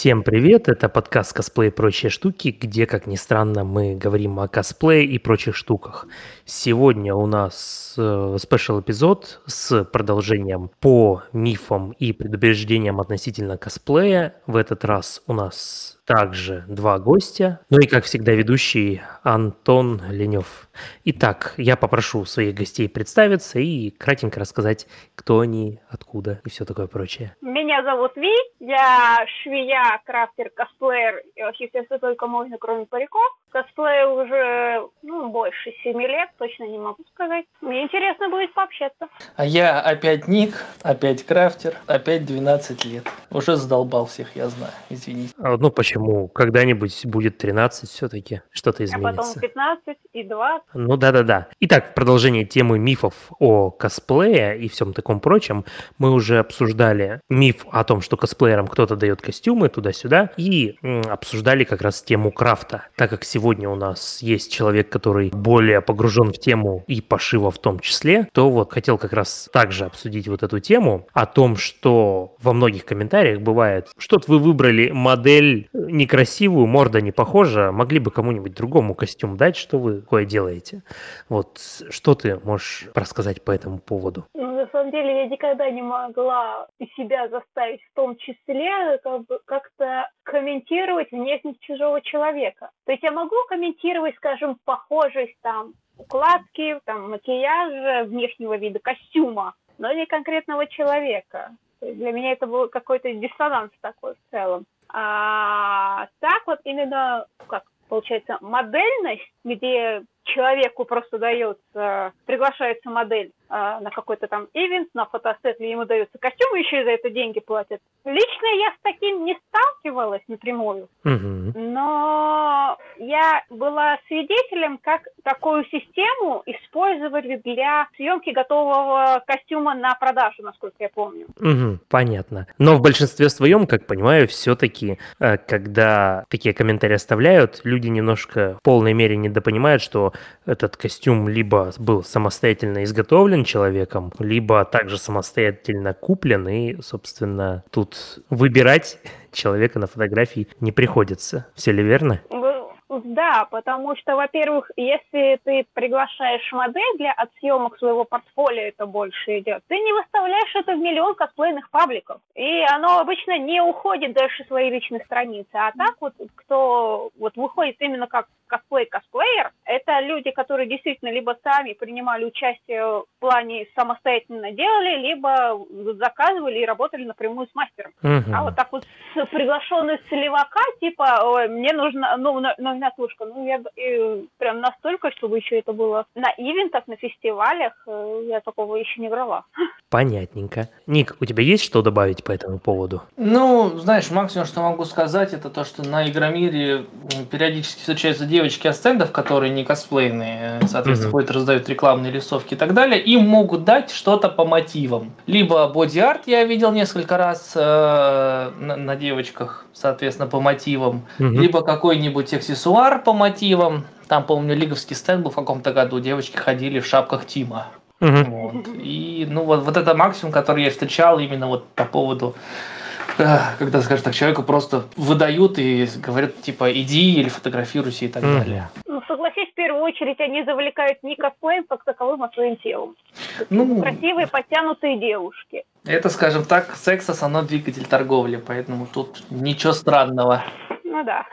Всем привет, это подкаст «Косплей и прочие штуки», где, как ни странно, мы говорим о косплее и прочих штуках. Сегодня у нас э, спешл эпизод с продолжением по мифам и предубеждениям относительно косплея. В этот раз у нас также два гостя, ну и, как всегда, ведущий Антон Ленев. Итак, я попрошу своих гостей представиться и кратенько рассказать, кто они, откуда и все такое прочее. Меня зовут Ви, я швея, крафтер, косплеер вообще все, что только можно, кроме париков. Косплею уже ну, больше семи лет, точно не могу сказать. Мне интересно будет пообщаться. А я опять Ник, опять крафтер, опять 12 лет. Уже задолбал всех, я знаю, извините. А, ну почему? Когда-нибудь будет 13 все-таки, что-то изменится. А потом 15 и 20. Ну да-да-да. Итак, в продолжении темы мифов о косплее и всем таком прочем, мы уже обсуждали миф о том, что косплеерам кто-то дает костюмы туда-сюда, и м, обсуждали как раз тему крафта. Так как сегодня у нас есть человек, который более погружен в тему и пошива в том числе, то вот хотел как раз также обсудить вот эту тему о том, что во многих комментариях бывает, что-то вы выбрали модель некрасивую, морда не похожа, могли бы кому-нибудь другому костюм дать, что вы такое делаете? Вот что ты можешь рассказать по этому поводу? Ну, на самом деле, я никогда не могла себя заставить в том числе как бы, как-то комментировать внешность чужого человека. То есть я могу комментировать, скажем, похожесть там укладки, там, макияжа, внешнего вида костюма, но не конкретного человека. Для меня это был какой-то диссонанс такой в целом. А так вот именно, как получается, модельность, где человеку просто дается, приглашается модель на какой-то там ивент, на фотосет, или ему дается костюм, и еще и за это деньги платят. Лично я с таким не сталкивалась напрямую, Мгм. но я была свидетелем, как такую систему использовали для съемки готового костюма на продажу, насколько я помню. Мгм, понятно. Но в большинстве своем, как понимаю, все-таки, когда такие комментарии оставляют, люди немножко в полной мере недопонимают, что этот костюм либо был самостоятельно изготовлен человеком, либо также самостоятельно куплен, и, собственно, тут выбирать человека на фотографии не приходится. Все ли верно? Да, потому что, во-первых, если ты приглашаешь модель для отсъемок своего портфолио, это больше идет, ты не выставляешь это в миллион косплейных пабликов. И оно обычно не уходит дальше своей личной страницы. А так вот, кто вот выходит именно как косплей-косплеер, это люди, которые действительно либо сами принимали участие в плане самостоятельно делали, либо заказывали и работали напрямую с мастером. Мгм. А вот так вот с приглашенный с левака, типа, ой, мне нужна ну, но- номенклатушка. Ну, я э, прям настолько, чтобы еще это было на ивентах, на фестивалях, э, я такого еще не брала. Понятненько. Ник, у тебя есть что добавить по этому поводу? Ну, знаешь, максимум, что могу сказать, это то, что на Игромире периодически встречаются девочки от стендов, которые не косплейные, соответственно, Мгм. ходят, раздают рекламные листовки и так далее, им могут дать что-то по мотивам. Либо боди-арт я видел несколько раз э, на, на девочках, соответственно, по мотивам, Мгм. либо какой-нибудь аксессуар по мотивам. Там, помню, лиговский стенд был в каком-то году, девочки ходили в шапках Тима. Мгм. Вот. И ну вот, вот это максимум, который я встречал именно вот по поводу, э, когда, скажем так, человеку просто выдают и говорят, типа, иди или фотографируйся и так Мгм. далее. Ну, согласись, в первую очередь они завлекают не косплеем как таковым, а своим телом. Ну, Красивые, подтянутые девушки. это, скажем так, секс основной двигатель торговли, поэтому тут ничего странного. Ну да.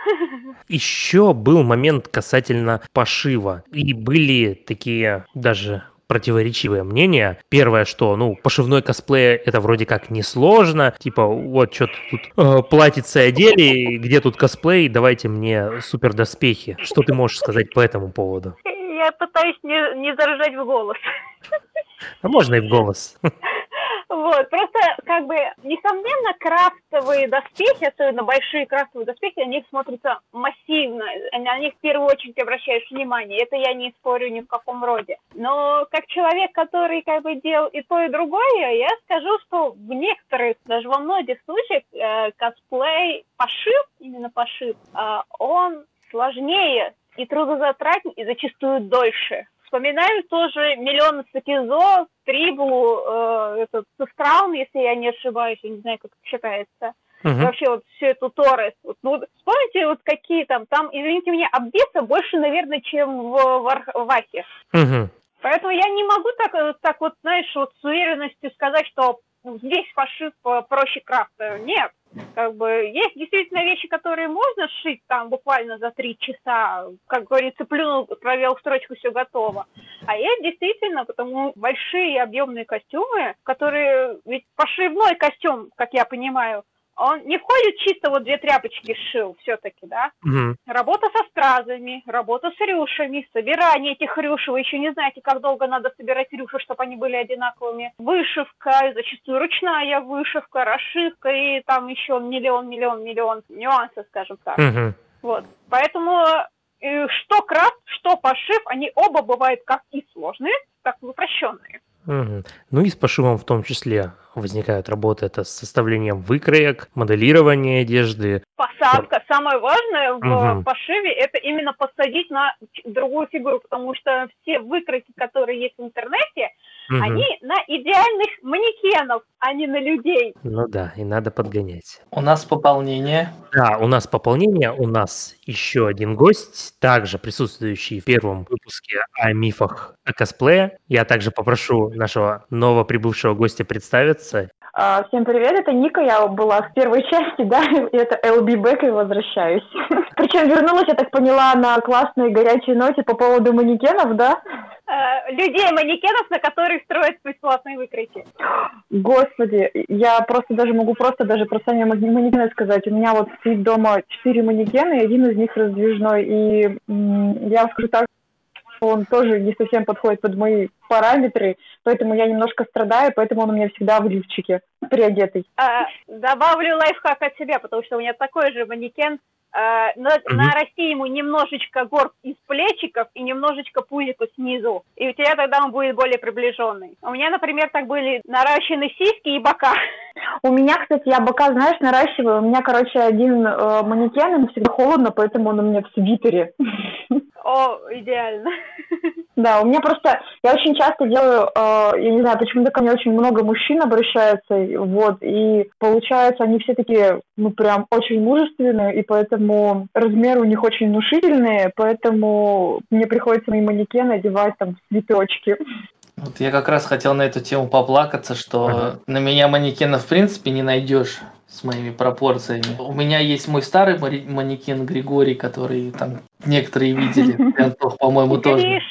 Еще был момент касательно пошива. И были такие даже противоречивые мнения. Первое, что, ну, пошивной косплей это вроде как несложно. Типа, вот что-то тут э, платьице одели, где тут косплей, давайте мне супер доспехи. Что ты можешь сказать по этому поводу? Я пытаюсь не, не заржать в голос. А можно и в голос. Вот, просто, как бы, несомненно, крафтовые доспехи, особенно большие крафтовые доспехи, они смотрятся массивно, на них в первую очередь обращаешь внимание, это я не спорю ни в каком роде. Но как человек, который, как бы, делал и то, и другое, я скажу, что в некоторых, даже во многих случаях, э, косплей, пошив, именно пошив, э, он сложнее и трудозатратнее, и зачастую дольше. Вспоминаю тоже миллион Сакизо, Трибу, э, этот Сестран, если я не ошибаюсь, я не знаю, как это считается. Мгм. вообще вот всю эту Торрес. Вот, ну, вспомните, вот какие там, там, извините меня, обвеса больше, наверное, чем в, в. Мгм. Поэтому я не могу так, э, так вот, знаешь, вот с уверенностью сказать, что здесь пошив э, проще крафта. Нет. Как бы есть действительно вещи, которые можно сшить там буквально за три часа. Как говорится, плюнул, провел строчку, все готово. А есть действительно, потому большие объемные костюмы, которые... Ведь пошивной костюм, как я понимаю, он не входит чисто вот две тряпочки сшил все-таки, да? Мгм. Работа со стразами, работа с рюшами, собирание этих рюшей. Вы еще не знаете, как долго надо собирать рюши, чтобы они были одинаковыми. Вышивка, зачастую ручная вышивка, расшивка и там еще миллион, миллион, миллион нюансов, скажем так. Мгм. Вот. Поэтому э, что крафт, что пошив, они оба бывают как и сложные, так и упрощенные. Мгм. Ну и с пошивом в том числе возникают работы это с составлением выкроек, моделирование одежды. Посадка. Самое важное в Мгм. пошиве это именно посадить на ч- другую фигуру, потому что все выкройки, которые есть в интернете, Мгм. они на идеальных манекенов, а не на людей. Ну да, и надо подгонять. У нас пополнение. Да, у нас пополнение, у нас еще один гость, также присутствующий в первом выпуске о мифах о косплее. Я также попрошу нашего новоприбывшего гостя представиться. А, Всем привет, это Ника, я была в первой части, да, и это LB Back и возвращаюсь. Причем вернулась, я так поняла, на классной горячей ноте по поводу манекенов, да? Э, людей-манекенов, на которых строят бесплатные выкройки. Господи, я просто даже могу просто даже про сами манекены сказать. У меня вот стоит дома четыре манекена, и один из них раздвижной, и я вам скажу так, что он тоже не совсем подходит под мои параметры, поэтому я немножко страдаю, поэтому он у меня всегда в лифчике, приодетый. Э, добавлю лайфхак от себя, потому что у меня такой же манекен. Э, на- Мгм. нарасти ему немножечко горб из плечиков и немножечко пузику снизу. И у тебя тогда он будет более приближенный. У меня, например, так были наращены сиськи и бока. У меня, кстати, я бока, знаешь, наращиваю. У меня, короче, один э, манекен, ему всегда холодно, поэтому он у меня в свитере. О, идеально. Да, у меня просто, я очень часто делаю, э, я не знаю, почему-то ко мне очень много мужчин обращаются, и вот, и получается, они все такие, ну, прям очень мужественные, и поэтому размеры у них очень внушительные, поэтому мне приходится мои манекены одевать там в цветочки. Вот я как раз хотел на эту тему поплакаться, что Ага. на меня манекена в принципе не найдешь с моими пропорциями. У меня есть мой старый манекен Григорий, который там некоторые видели, Антох, по-моему, тоже.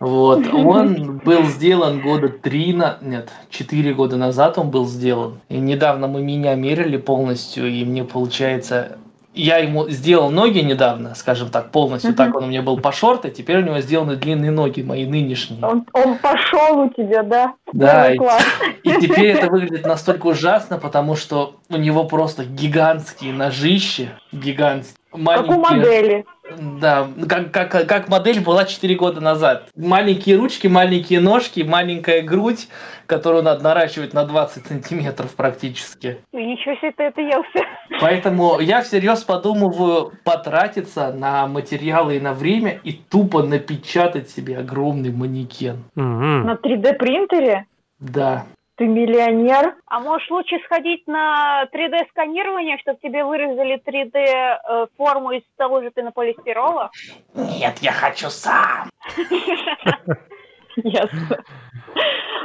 Вот, он был сделан года три, на... нет, четыре года назад он был сделан. И недавно мы меня мерили полностью, и мне получается... Я ему сделал ноги недавно, скажем так, полностью. Мгм. Так он у меня был по шорты, теперь у него сделаны длинные ноги, мои нынешние. Он, он пошел у тебя, да? Да, и, и теперь это выглядит настолько ужасно, потому что у него просто гигантские ножищи, гигантские. Как у маленькие- модели. Да, как, как, как модель была 4 года назад. Маленькие ручки, маленькие ножки, маленькая грудь, которую надо наращивать на 20 сантиметров практически. И ничего себе ты это елся. Поэтому я всерьез подумываю потратиться на материалы и на время и тупо напечатать себе огромный манекен. Мгм. На 3D принтере? Да. Ты миллионер? А может лучше сходить на 3D-сканирование, чтобы тебе вырезали 3D-форму из того же пенополистирола? Нет, я хочу сам. Ясно.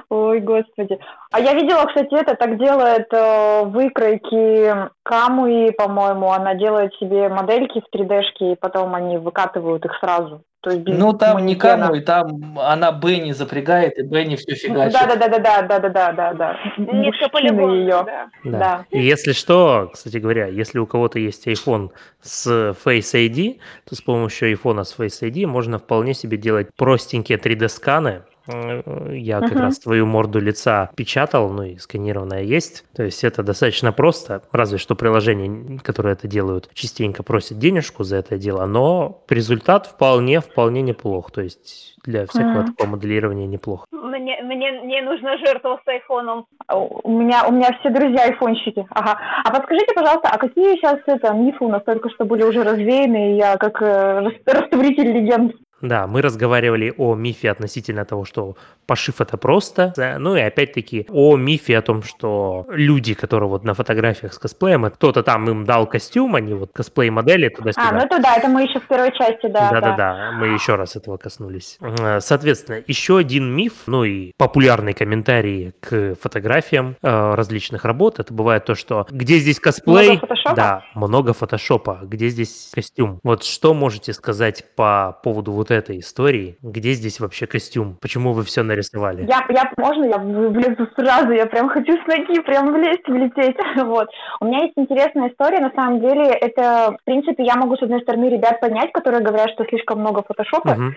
Ой, господи. А я видела, кстати, это так делает э, выкройки Камуи, по-моему. Она делает себе модельки в 3D-шке, и потом они выкатывают их сразу. То есть ну, там манекена. никому, и там она Бенни запрягает, и Бенни все фигачит. Да-да-да-да-да-да-да-да. Низко по-любому, ее. Да. да. И если что, кстати говоря, если у кого-то есть iPhone с Face ID, то с помощью iPhone с Face ID можно вполне себе делать простенькие 3D-сканы, Э, Я как Мгм. раз твою морду лица печатал, ну и сканированная есть. То есть это достаточно просто, разве что приложения, которые это делают, частенько просят денежку за это дело, но результат вполне, вполне неплох. То есть для всякого Мгм. такого моделирования неплохо. Мне, мне, мне нужна жертва с айфоном. А У меня, у меня все друзья айфонщики. Ага. А подскажите, пожалуйста, а какие сейчас это мифы у нас только что были уже развеяны, и я как э, рас- растворитель легенд? Да, мы разговаривали о мифе относительно того, что пошив это просто. Ну и опять-таки о мифе о том, что люди, которые вот на фотографиях с косплеем, кто-то там им дал костюм, они вот косплей-модели туда-сюда. А, ну это да, это мы еще в первой части, да. Да-да-да, мы еще раз этого коснулись. Э, соответственно, еще один миф, ну и популярный комментарий к фотографиям э, различных работ, это бывает то, что где здесь косплей? Много фотошопа? Да, много фотошопа. Где здесь костюм? Вот что можете сказать по поводу вот этой истории? Где здесь вообще костюм? Почему вы все нарисовали? Я, я можно, я влезу сразу, я прям хочу с ноги прям влезть, влететь. Вот. У меня есть интересная история, на самом деле, это, в принципе, я могу, с одной стороны, ребят понять, которые говорят, что слишком много фотошопа, Мгм.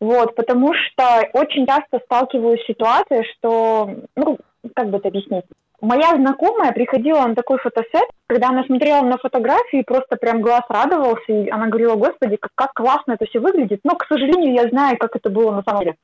вот, потому что очень часто сталкиваюсь с ситуацией, что, ну, как бы это объяснить, Моя знакомая приходила на такой фотосет, когда она смотрела на фотографии, просто прям глаз радовался, и она говорила, господи, как, как классно это все выглядит. Но, к сожалению, я знаю, как это было на самом деле.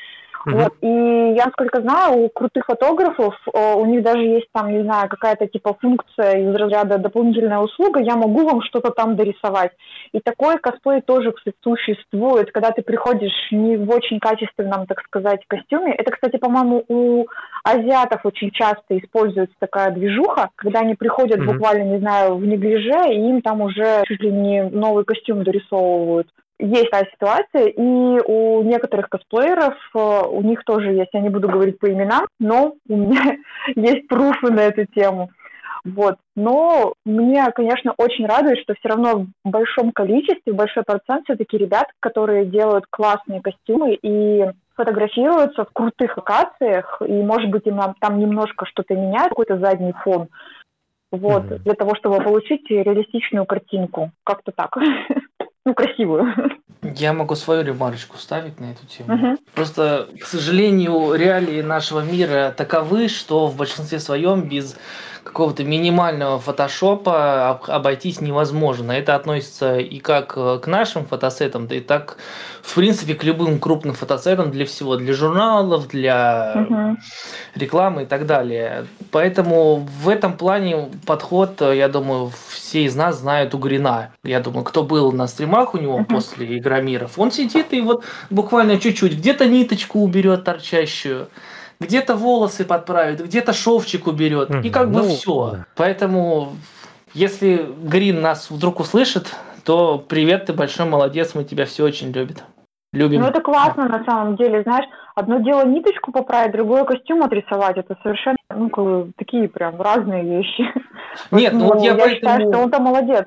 Мгм. Вот. И я, насколько знаю, у крутых фотографов, у них даже есть там, не знаю, какая-то типа функция из разряда дополнительная услуга, я могу вам что-то там дорисовать. И такой косплей тоже кстати, существует, когда ты приходишь не в очень качественном, так сказать, костюме. Это, кстати, по-моему, у азиатов очень часто используется такая движуха, когда они приходят Мгм. буквально, не знаю, в неглиже, и им там уже чуть ли не новый костюм дорисовывают есть такая ситуация, и у некоторых косплееров, э, у них тоже есть, я не буду говорить по именам, но у меня есть пруфы на эту тему. Вот. Но мне, конечно, очень радует, что все равно в большом количестве, в большой процент все-таки ребят, которые делают классные костюмы и фотографируются в крутых локациях, и, может быть, им там немножко что-то меняют, какой-то задний фон. Вот, Мгм. для того, чтобы получить реалистичную картинку. Как-то так. Ну, красивую. Я могу свою ремарочку ставить на эту тему. Мгм. Просто, к сожалению, реалии нашего мира таковы, что в большинстве своем без какого-то минимального фотошопа об- обойтись невозможно. Это относится и как э, к нашим фотосетам, да и так, в принципе, к любым крупным фотосетам для всего, для журналов, для Мгм. рекламы и так далее. Поэтому в этом плане подход, э, я думаю, все из нас знают Угрина. Я думаю, кто был на стримах у него Мгм. после Игромиров, он сидит и вот буквально чуть-чуть где-то ниточку уберет торчащую, где-то волосы подправит, где-то шовчик уберет. И Мгм. как бы Ну, все. да. Поэтому, если Грин нас вдруг услышит, то привет, ты большой молодец, мы тебя все очень любим. Любим. Ну, это классно на самом деле, знаешь, одно дело ниточку поправить, другое костюм отрисовать, это совершенно, ну, такие прям разные вещи. Нет, ну вот я я считаю, поэтому... что он-то молодец.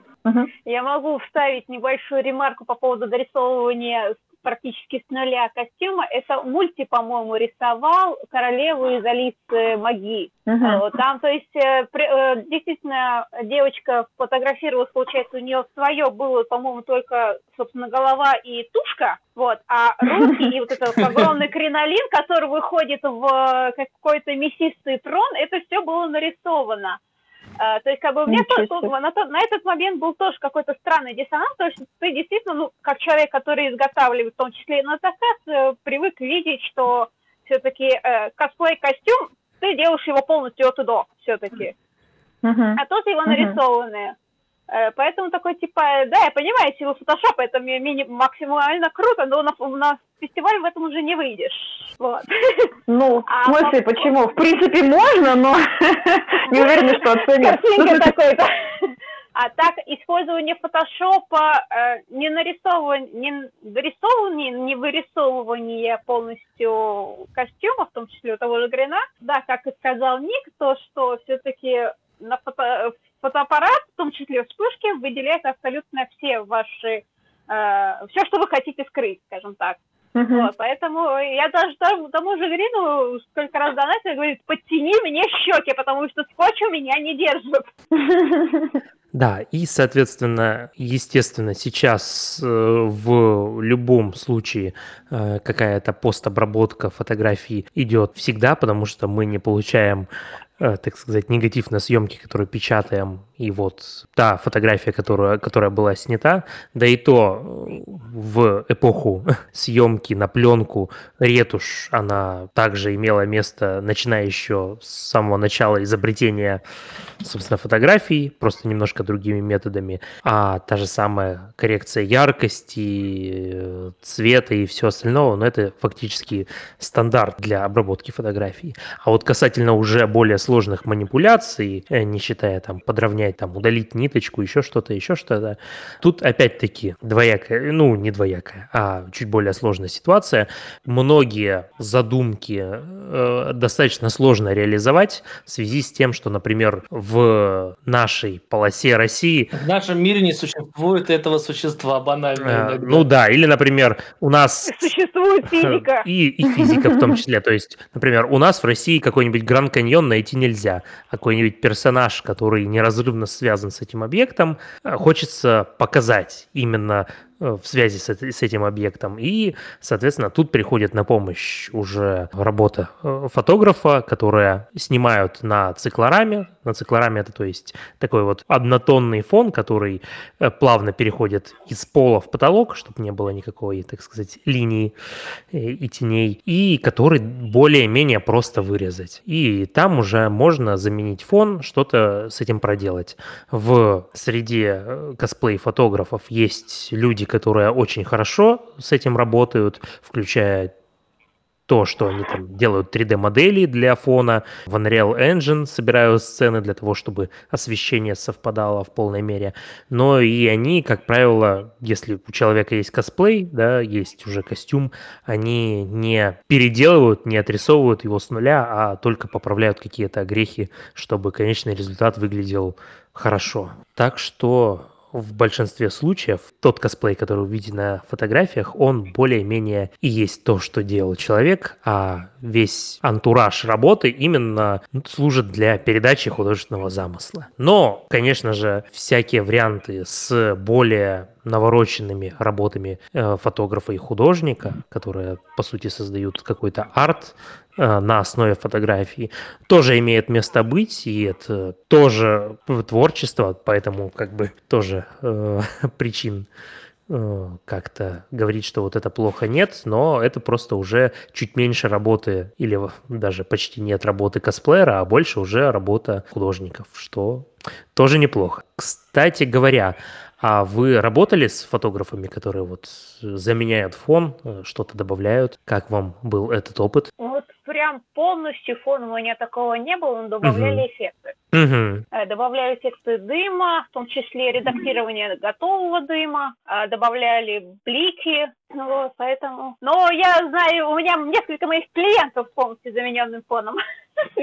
Я могу вставить небольшую ремарку по поводу дорисовывания практически с нуля костюма. Это мульти, по-моему, рисовал королеву из Алисы Маги. Э, Там, то есть, э, э, действительно, девочка фотографировалась, получается, у нее свое было, по-моему, только, собственно, голова и тушка, вот, а руки и вот этот огромный кринолин, который выходит в э, какой-то мясистый трон, это все было нарисовано. Э, То есть, как бы, у меня Ничего то- себе. на, тот- на этот момент был тоже какой-то странный диссонанс, то есть ты действительно, ну, как человек, который изготавливает, в том числе и на заказ, э, привык видеть, что все-таки косплей-костюм, ты делаешь его полностью от и до все-таки. Мгм. А тут его нарисованные. Э, Поэтому такой, типа, да, я понимаю, силу фотошопа, это ми- мини- максимально круто, но на, на фестиваль в этом уже не выйдешь. Вот. Ну, в А смысле, по- почему? В принципе, можно, но не уверена, что оценят. Картинка такой-то. А так, использование фотошопа, э, не нарисовывание, не дорисовывание, не вырисовывание полностью костюма, в том числе у того же Грина, да, как и сказал Ник, то, что все-таки на фото, фотоаппарат, в том числе вспышки, выделяет абсолютно все ваши, все, что вы хотите скрыть, скажем так. Мгм. Вот, поэтому я даже тому, тому же Грину сколько раз донатил, говорит, подтяни мне щеки, потому что скотч у меня не держит. Да, и, соответственно, естественно, сейчас э, в любом случае э, какая-то постобработка фотографий идет всегда, потому что мы не получаем э, так сказать, негатив на съемки, которые печатаем, и вот та фотография, которая, которая была снята, да и то э, в эпоху съемки на пленку ретушь, она также имела место, начиная еще с самого начала изобретения, собственно, фотографий, просто немножко другими методами, а та же самая коррекция яркости, э, цвета и все остальное, но это фактически стандарт для обработки фотографий. А вот касательно уже более сложных манипуляций, э, не считая там подровнять, там удалить ниточку, еще что-то, еще что-то, тут опять-таки двоякая, ну не двоякая, а чуть более сложная ситуация. Многие задумки э, достаточно сложно реализовать в связи с тем, что, например, в нашей полосе России... В нашем мире не существует этого существа банально. Э, ну да, или, например, у нас... Существует физика. И, и физика в том числе. То есть, например, у нас в России какой-нибудь Гранд Каньон найти нельзя. Какой-нибудь персонаж, который неразрывно связан с этим объектом, э, хочется показать именно в связи с, с этим объектом. И, соответственно, тут приходит на помощь уже работа э, фотографа, которая снимают на циклораме. На циклораме это, то есть, такой вот однотонный фон, который э, плавно переходит из пола в потолок, чтобы не было никакой, так сказать, линии и теней, и который более-менее просто вырезать. И там уже можно заменить фон, что-то с этим проделать. В среде косплей-фотографов есть люди, которые очень хорошо с этим работают, включая то, что они там делают 3D-модели для фона, в Unreal Engine собирают сцены для того, чтобы освещение совпадало в полной мере. Но и они, как правило, если у человека есть косплей, да, есть уже костюм, они не переделывают, не отрисовывают его с нуля, а только поправляют какие-то огрехи, чтобы конечный результат выглядел хорошо. Так что в большинстве случаев тот косплей, который видите на фотографиях, он более-менее и есть то, что делал человек, а весь антураж работы именно служит для передачи художественного замысла. Но, конечно же, всякие варианты с более навороченными работами э, фотографа и художника, которые, по сути, создают какой-то арт, на основе фотографии, тоже имеет место быть, и это тоже творчество, поэтому как бы тоже э, причин э, как-то говорить, что вот это плохо нет, но это просто уже чуть меньше работы или даже почти нет работы косплеера, а больше уже работа художников, что тоже неплохо. Кстати говоря, а вы работали с фотографами, которые вот заменяют фон, э, что-то добавляют? Как вам был этот опыт? Вот прям полностью фон у меня такого не было, но добавляли угу. эффекты. Угу. Добавляли эффекты дыма, в том числе редактирование готового дыма, э, добавляли блики, вот, поэтому... Но я знаю, у меня несколько моих клиентов полностью замененным фоном.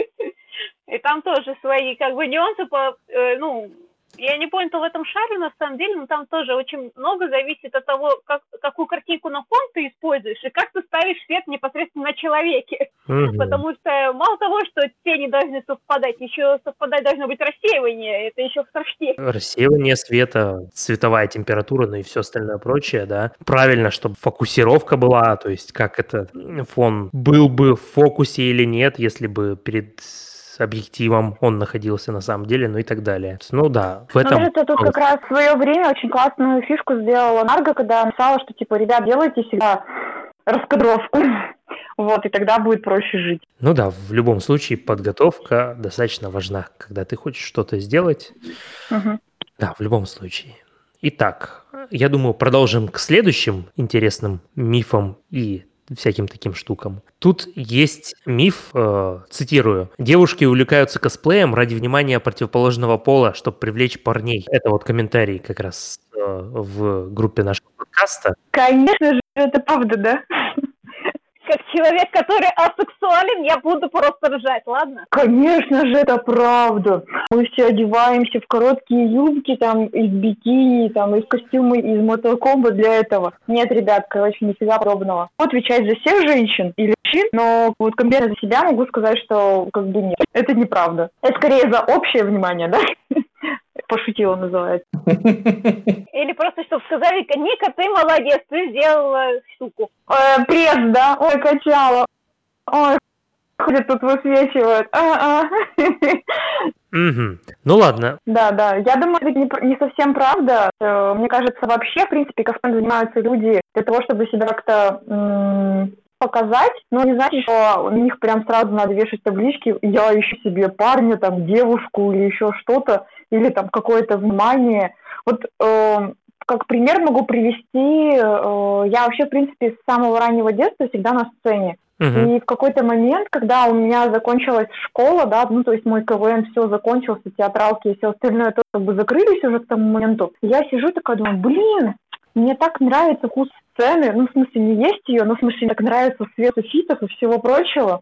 И там тоже свои как бы нюансы по, ну, я не понял, в этом шаре на самом деле, но там тоже очень много зависит от того, как, какую картинку на фон ты используешь и как ты ставишь свет непосредственно на человеке. Угу. Потому что мало того, что тени должны совпадать, еще совпадать должно быть рассеивание, это еще страшнее. Рассеивание света, цветовая температура, ну и все остальное прочее, да. Правильно, чтобы фокусировка была, то есть как это фон был бы в фокусе или нет, если бы перед объективом он находился на самом деле, ну и так далее. Ну да, в этом... Ну, тут как раз в свое время очень классную фишку сделала Нарго, когда написала, что типа, ребят, делайте всегда раскадровку. Вот, и тогда будет проще жить. Ну да, в любом случае подготовка достаточно важна, когда ты хочешь что-то сделать. Угу. Да, в любом случае. Итак, я думаю, продолжим к следующим интересным мифам и всяким таким штукам. Тут есть миф, э, цитирую, «Девушки увлекаются косплеем ради внимания противоположного пола, чтобы привлечь парней». Это вот комментарий как раз э, в группе нашего подкаста. Конечно же, это правда, да? как человек, который асексуален, я буду просто ржать, ладно? Конечно же, это правда. Мы все одеваемся в короткие юбки, там, из бикини, там, из костюмы из мотокомба для этого. Нет, ребят, короче, нифига подобного. Отвечать за всех женщин или мужчин, но вот конкретно за себя могу сказать, что как бы нет. Это неправда. Это скорее за общее внимание, да? Пошутила, называется. Или просто, чтобы сказали, Ника, ты молодец, ты сделала штуку. Э, пресс, да? Ой, качала. Ой, ходят тут высвечивают. А, а. Ну ладно. Да, да. Я думаю, это не, не совсем правда. Э, Мне кажется, вообще, в принципе, косплеем занимаются люди для того, чтобы себя как-то показать, но не значит, что у них прям сразу надо вешать таблички «я ищу себе парня, там, девушку или еще что-то, или там какое-то внимание». Вот э, как пример могу привести, э, я вообще, в принципе, с самого раннего детства всегда на сцене. Мгм. И в какой-то момент, когда у меня закончилась школа, да, ну, то есть мой КВН все закончился, театралки и все остальное тоже как бы закрылись уже к тому моменту, я сижу такая, думаю, блин, мне так нравится вкус сцены, ну, в смысле, не есть ее, но в смысле, так нравится свет эфитов и всего прочего.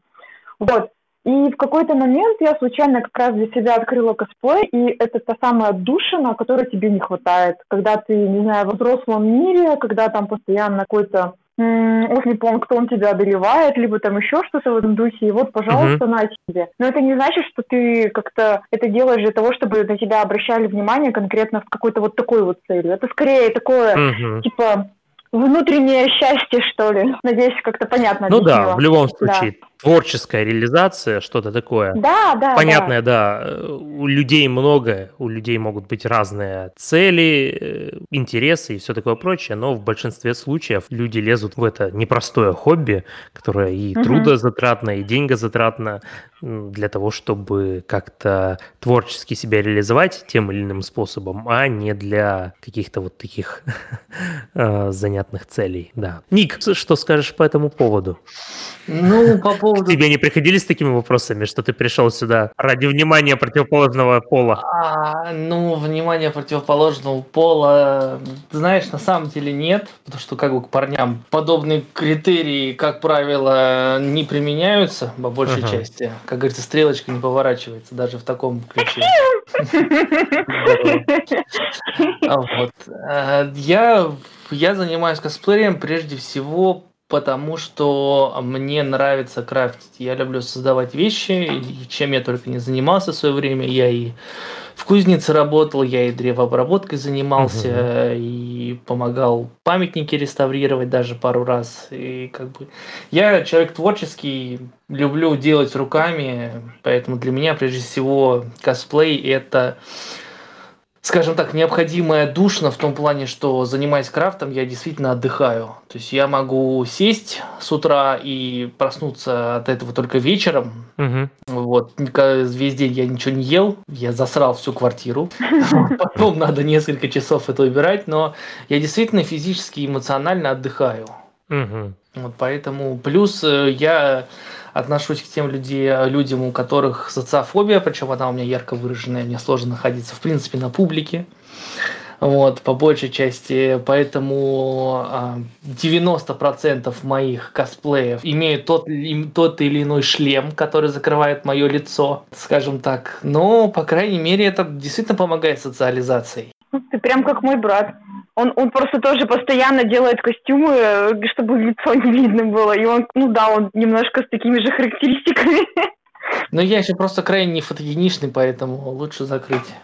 Вот. И в какой-то момент я случайно как раз для себя открыла косплей, и это та самая отдушина, которой тебе не хватает. Когда ты, не знаю, во взрослом мире, когда там постоянно какой-то уж не помню, кто он тебя одолевает, либо там еще что-то в этом духе, и вот, пожалуйста, на тебе. Но это не значит, что ты как-то это делаешь для того, чтобы на тебя обращали внимание конкретно в какой-то вот такой вот целью. Это скорее такое, Мгм. типа, внутреннее счастье, что ли. Надеюсь, как-то понятно Ну да, объяснила. в любом случае, творческая реализация, что-то такое. Да, да, да. Понятное, да, э, у людей много, у людей могут быть разные цели, э, интересы и все такое прочее, но в большинстве случаев люди лезут в это непростое хобби, которое и Мгм. трудозатратно, и деньгозатратно для того, чтобы как-то творчески себя реализовать тем или иным способом, а не для каких-то вот таких э, занятных целей, да. Ник, что скажешь по этому поводу? Ну, по поводу... Тебе не приходили с такими вопросами, что ты пришел сюда ради внимания противоположного пола? А, ну, внимание противоположного пола, знаешь, на самом деле нет, потому что как бы к парням подобные критерии, как правило, не применяются по большей Ага. части. Как говорится, стрелочка не поворачивается даже в таком ключе. А вот. А, Я, я занимаюсь косплеем прежде всего потому, что мне нравится крафтить. Я люблю создавать вещи, и чем я только не занимался в свое время. Я и в кузнице работал, я и древообработкой занимался, и помогал памятники реставрировать даже пару раз. И как бы я человек творческий, люблю делать руками, поэтому для меня прежде всего косплей это скажем так, необходимая душно в том плане, что занимаясь крафтом, я действительно отдыхаю. То есть я могу сесть с утра и проснуться от этого только вечером. Мгм. Вот, весь день я ничего не ел, я засрал всю квартиру. Потом надо несколько часов это убирать, но я действительно физически и эмоционально отдыхаю. Мгм. Вот поэтому плюс э, я отношусь к тем людей, людям, у которых социофобия, причем она у меня ярко выраженная, мне сложно находиться в принципе на публике. Вот, по большей части, поэтому а, 90% моих косплеев имеют тот, тот или иной шлем, который закрывает мое лицо, скажем так. Но, по крайней мере, это действительно помогает социализации. Ты прям как мой брат. Он, он просто тоже постоянно делает костюмы, э, чтобы лицо не видно было. И он, ну да, он немножко с такими же характеристиками. Но я еще просто крайне не фотогеничный, поэтому лучше закрыть.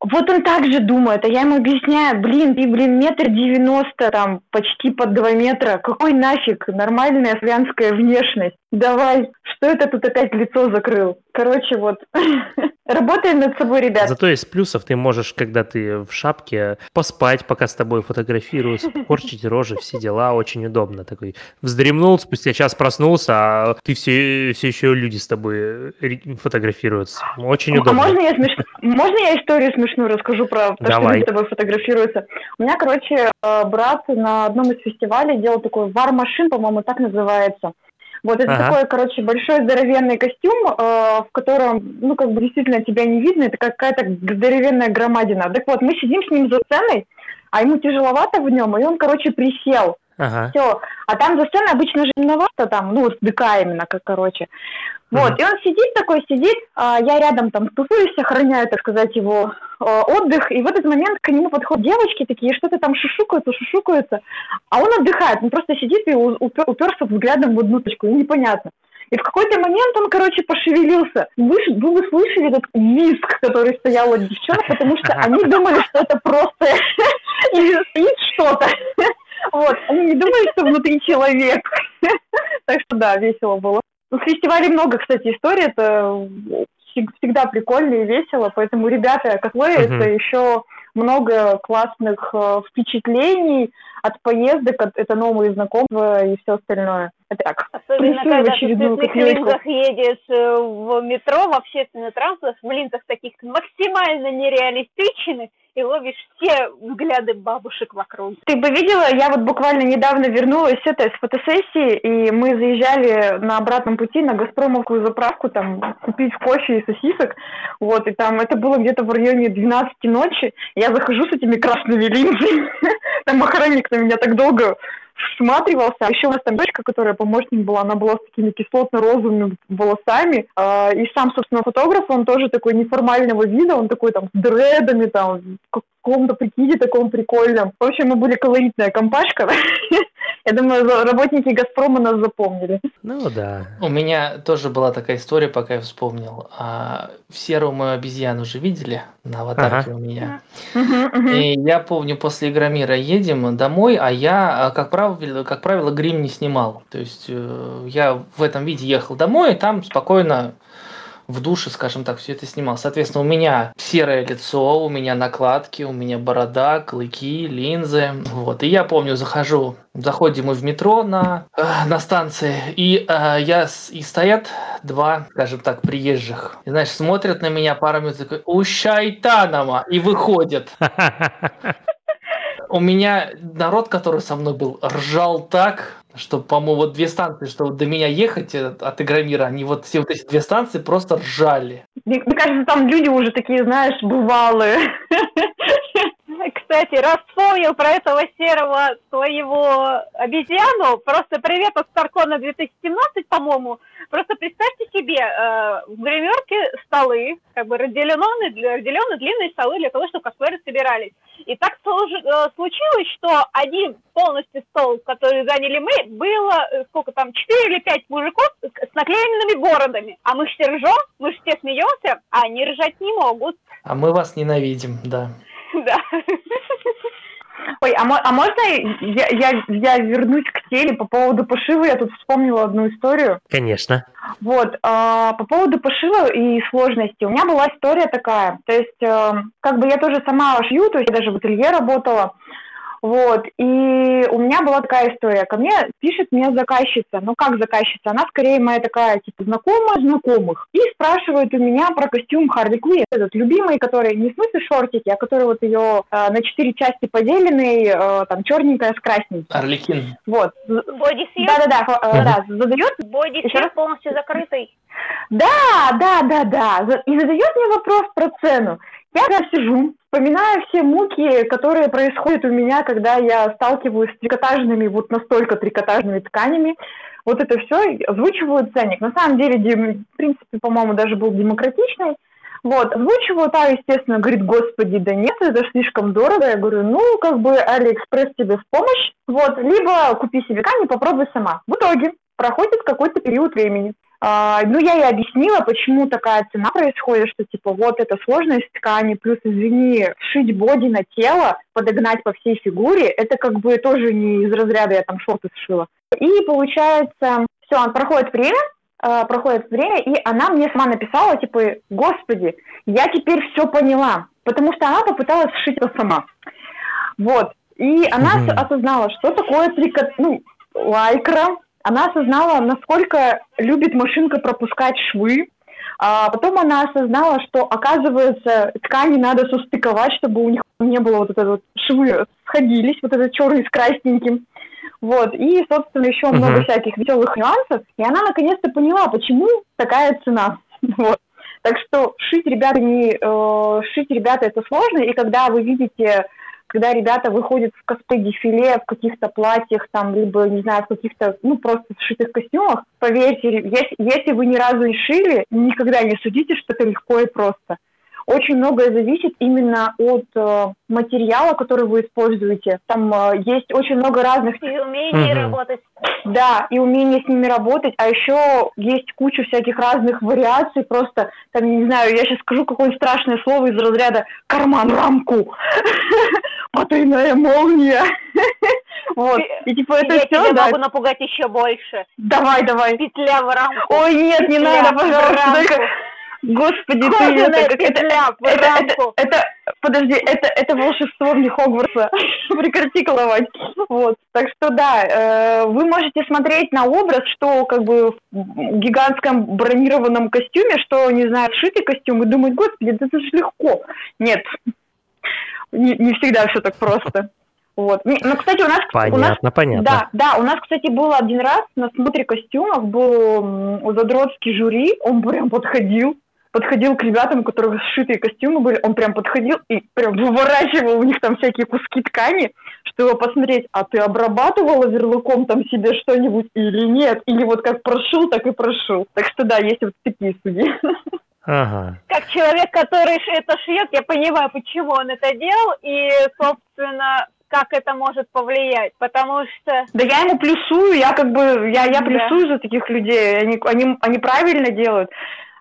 Вот он так же думает, а я ему объясняю, блин, ты, блин, метр девяносто, там, почти под два метра, какой нафиг, нормальная славянская внешность, давай, что это тут опять лицо закрыл? Короче, вот, работаем над собой, ребят. Зато из плюсов ты можешь, когда ты в шапке, поспать, пока с тобой фотографируют, корчить рожи, все дела, очень удобно. Такой вздремнул, спустя час проснулся, а ты все, все еще люди с тобой ре- фотографируются. Очень А удобно. можно я, смеш... можно я историю смешную расскажу про то, что Давай. люди с тобой фотографируются? У меня, короче, э, брат на одном из фестивалей делал такой вар-машин, по-моему, так называется. Вот это Ага. такой, короче, большой здоровенный костюм, э, в котором, ну, как бы действительно тебя не видно, это какая-то здоровенная громадина. Так вот, мы сидим с ним за сценой, а ему тяжеловато в нем, и он, короче, присел. Ага. Все. А там за сценой обычно же темновато там, ну, вот ДК именно, как короче. Вот, Мгм. и он сидит такой, сидит, а я рядом там тусуюсь, охраняю, так сказать, его э, отдых, и в этот момент к нему подходят девочки такие, что-то там шушукаются, шушукаются, а он отдыхает, он просто сидит и упер- уперся взглядом в одну точку, и непонятно. И в какой-то момент он, короче, пошевелился. Вы, вы слышали этот визг, который стоял от девчонок, потому что они думали, что это просто или стоит что-то. Вот, они не думали, что внутри человек. Так что да, весело было. Ну, в фестивале много, кстати, историй, это всегда прикольно и весело, поэтому, ребята, косплей Мгм. это еще много классных э, впечатлений от поездок, от, это новые знакомства и все остальное. Это так. Особенно, когда ты в цветных линзах едешь э, в метро, в общественный транспорт, в линзах таких максимально нереалистичных, и ловишь все взгляды бабушек вокруг. Ты бы видела, я вот буквально недавно вернулась это, с фотосессии, и мы заезжали на обратном пути на Газпромовскую заправку, там, купить кофе и сосисок, вот, и там это было где-то в районе 12 ночи, я захожу с этими красными линзами, там охранник на меня так долго всматривался. Еще у нас там дочка, которая помощник была, она была с такими кислотно-розовыми волосами. А, И сам, собственно, фотограф, он тоже такой неформального вида, он такой там с дредами, там, в каком-то прикиде таком прикольном. В общем, мы были колоритная компашка. Я думаю, работники «Газпрома» нас запомнили. Ну да. У меня тоже была такая история, пока я вспомнил. А, серую мою обезьяну уже видели на аватарке Ага. у меня. И я помню, после Игромира едем домой, а я, а, как правило, как правило, грим не снимал. То есть э, я в этом виде ехал домой, и там спокойно в душе, скажем так, все это снимал. Соответственно, у меня серое лицо, у меня накладки, у меня борода, клыки, линзы. Вот. И я помню, захожу, заходим мы в метро на, э, на станции, и э, я и стоят два, скажем так, приезжих. И, знаешь, смотрят на меня пара минут, такой, у шайтанама, и выходят. У меня народ, который со мной был, ржал так, что, по-моему, вот две станции, что до меня ехать э, от Игромира, они вот все вот эти две станции просто ржали. Мне мне кажется, там люди уже такие, знаешь, бывалые. Кстати, раз вспомнил про этого серого твоего обезьяну, просто привет от Старкона 2017, по-моему. Просто представьте себе, э, в гримерке столы, как бы разделены, разделены длинные столы для того, чтобы косплееры собирались. И так э, случилось, что один полностью стол, который заняли мы, было, э, сколько там, 4 или 5 мужиков с наклеенными бородами. А мы все ржем, мы все смеемся, а они ржать не могут. А мы вас ненавидим, да. Да. Ой, а, мо- а можно я, я, я вернусь к теме по поводу пошива? Я тут вспомнила одну историю. Конечно. Вот, а, по поводу пошива и сложности. У меня была история такая. То есть, э, как бы я тоже сама шью, то есть я даже в ателье работала. Вот, и у меня была такая история. Ко мне пишет мне заказчица. Ну, как заказчица? Она скорее моя такая, типа, знакомая знакомых. И спрашивает у меня про костюм Харли Квинн. Этот любимый, который не в смысле шортики, а который вот ее э, на четыре части поделенный, э, там, черненькая с красненьким. Орликин. Вот. Bodysuit? Да-да-да, э, Мгм. да, задает? Bodysuit полностью закрытый. Да, да, да, да. И задает мне вопрос про цену. Я когда сижу, вспоминаю все муки, которые происходят у меня, когда я сталкиваюсь с трикотажными, вот настолько трикотажными тканями. Вот это все, озвучиваю ценник. На самом деле, в принципе, по-моему, даже был демократичный. Вот, озвучиваю, та, естественно, говорит, господи, да нет, это слишком дорого. Я говорю, ну, как бы Алиэкспресс тебе в помощь. Вот, либо купи себе ткань и попробуй сама. В итоге проходит какой-то период времени. А, ну, я ей объяснила, почему такая цена происходит, что, типа, вот это сложность ткани, плюс, извини, сшить боди на тело, подогнать по всей фигуре, это как бы тоже не из разряда я там шорты сшила. И получается, все, проходит время, а, проходит время, и она мне сама написала, типа, господи, я теперь все поняла, потому что она попыталась сшить это сама. Вот. И она ос- осознала, что такое трикот, ну, лайкра, она осознала, насколько любит машинка пропускать швы, а потом она осознала, что, оказывается, ткани надо состыковать, чтобы у них не было вот это вот швы сходились, вот этот черный с красненьким. Вот, и, собственно, еще Мгм. много всяких веселых нюансов. И она наконец-то поняла, почему такая цена. Вот. Так что шить ребята не э, шить ребята это сложно, и когда вы видите, когда ребята выходят в косплей-дефиле в каких-то платьях, там, либо, не знаю, в каких-то, ну, просто сшитых костюмах, поверьте, если, если вы ни разу не шили, никогда не судите, что это легко и просто. Очень многое зависит именно от э, материала, который вы используете. Там э, есть очень много разных И умение Мгм. работать. да, и умение с ними работать, а еще есть куча всяких разных вариаций, просто, там, не знаю, я сейчас скажу какое-нибудь страшное слово из разряда «карман рамку», «потайная молния». Вот. И типа это Я все, тебя да. могу напугать еще больше. Давай, давай. Петля в рамку. Ой, нет, не Петля надо, пожалуйста. Только... Господи, ты это, петля это, это, это, подожди, это, это волшебство мне Хогвартса. Прекрати коловать. Вот. Так что да, э, вы можете смотреть на образ, что как бы в гигантском бронированном костюме, что, не знаю, сшитый костюм, и думать, господи, да это же легко. Нет, не, не всегда все так просто. Вот. Не, Ну, кстати, у нас, у нас Понятно, понятно. да, да, у нас, кстати, было один раз на смотре костюмов, был у задротский жюри, он прям подходил, подходил к ребятам, у которых сшитые костюмы были, он прям подходил и прям выворачивал у них там всякие куски ткани, чтобы посмотреть, а ты обрабатывала верлуком там себе что-нибудь или нет, или вот как прошил, так и прошил. Так что да, есть вот такие судьи. Ага. Как человек, который это шьет, я понимаю, почему он это делал, и, собственно, как это может повлиять, потому что Да я ему плюсую, я как бы, я, я Да. плюсую за таких людей, они, они, они правильно делают.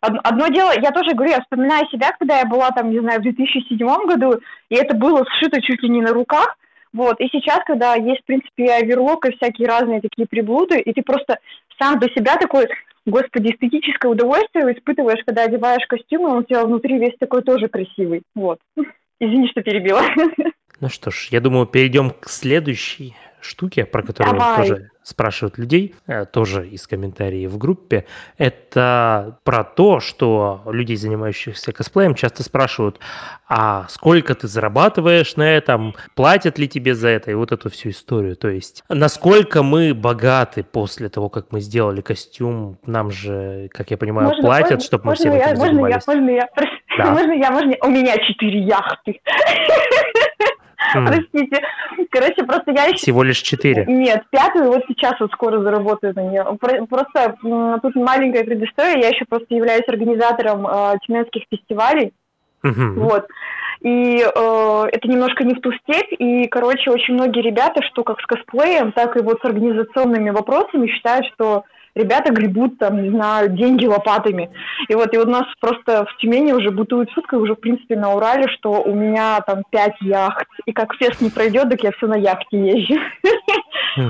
Од- Одно дело, я тоже говорю, я вспоминаю себя, когда я была там, не знаю, в 2007 году, и это было сшито чуть ли не на руках, вот, и сейчас, когда есть, в принципе, и оверлок, и всякие разные такие приблуды, и ты просто сам для себя такой, господи, эстетическое удовольствие испытываешь, когда одеваешь костюм, и он у тебя внутри весь такой тоже красивый, вот. Извини, что перебила. Ну что ж, я думаю, перейдем к следующей штуке, про которую Давай. тоже спрашивают людей, э, тоже из комментариев в группе. Это про то, что людей, занимающихся косплеем, часто спрашивают, а сколько ты зарабатываешь на этом, платят ли тебе за это, и вот эту всю историю. То есть, насколько мы богаты после того, как мы сделали костюм, нам же, как я понимаю, Можно- платят, можно- чтобы мы можно я, этим можно занимались. я, можно я, Да. можно я, можно я, у меня четыре яхты. Простите. Короче, просто я еще... Всего лишь четыре. Нет, пятую вот сейчас вот скоро заработаю на нее. Про- Просто тут маленькая предыстория. Я еще просто являюсь организатором э, тюменских фестивалей. Мгм. Вот. И э, это немножко не в ту степь. И, короче, очень многие ребята, что как с косплеем, так и вот с организационными вопросами, считают, что ребята гребут там, не знаю, деньги лопатами. И вот, и вот у нас просто в Тюмени уже бытует шутка, уже, в принципе, на Урале, что у меня там пять яхт. И как фест не пройдет, так я все на яхте езжу.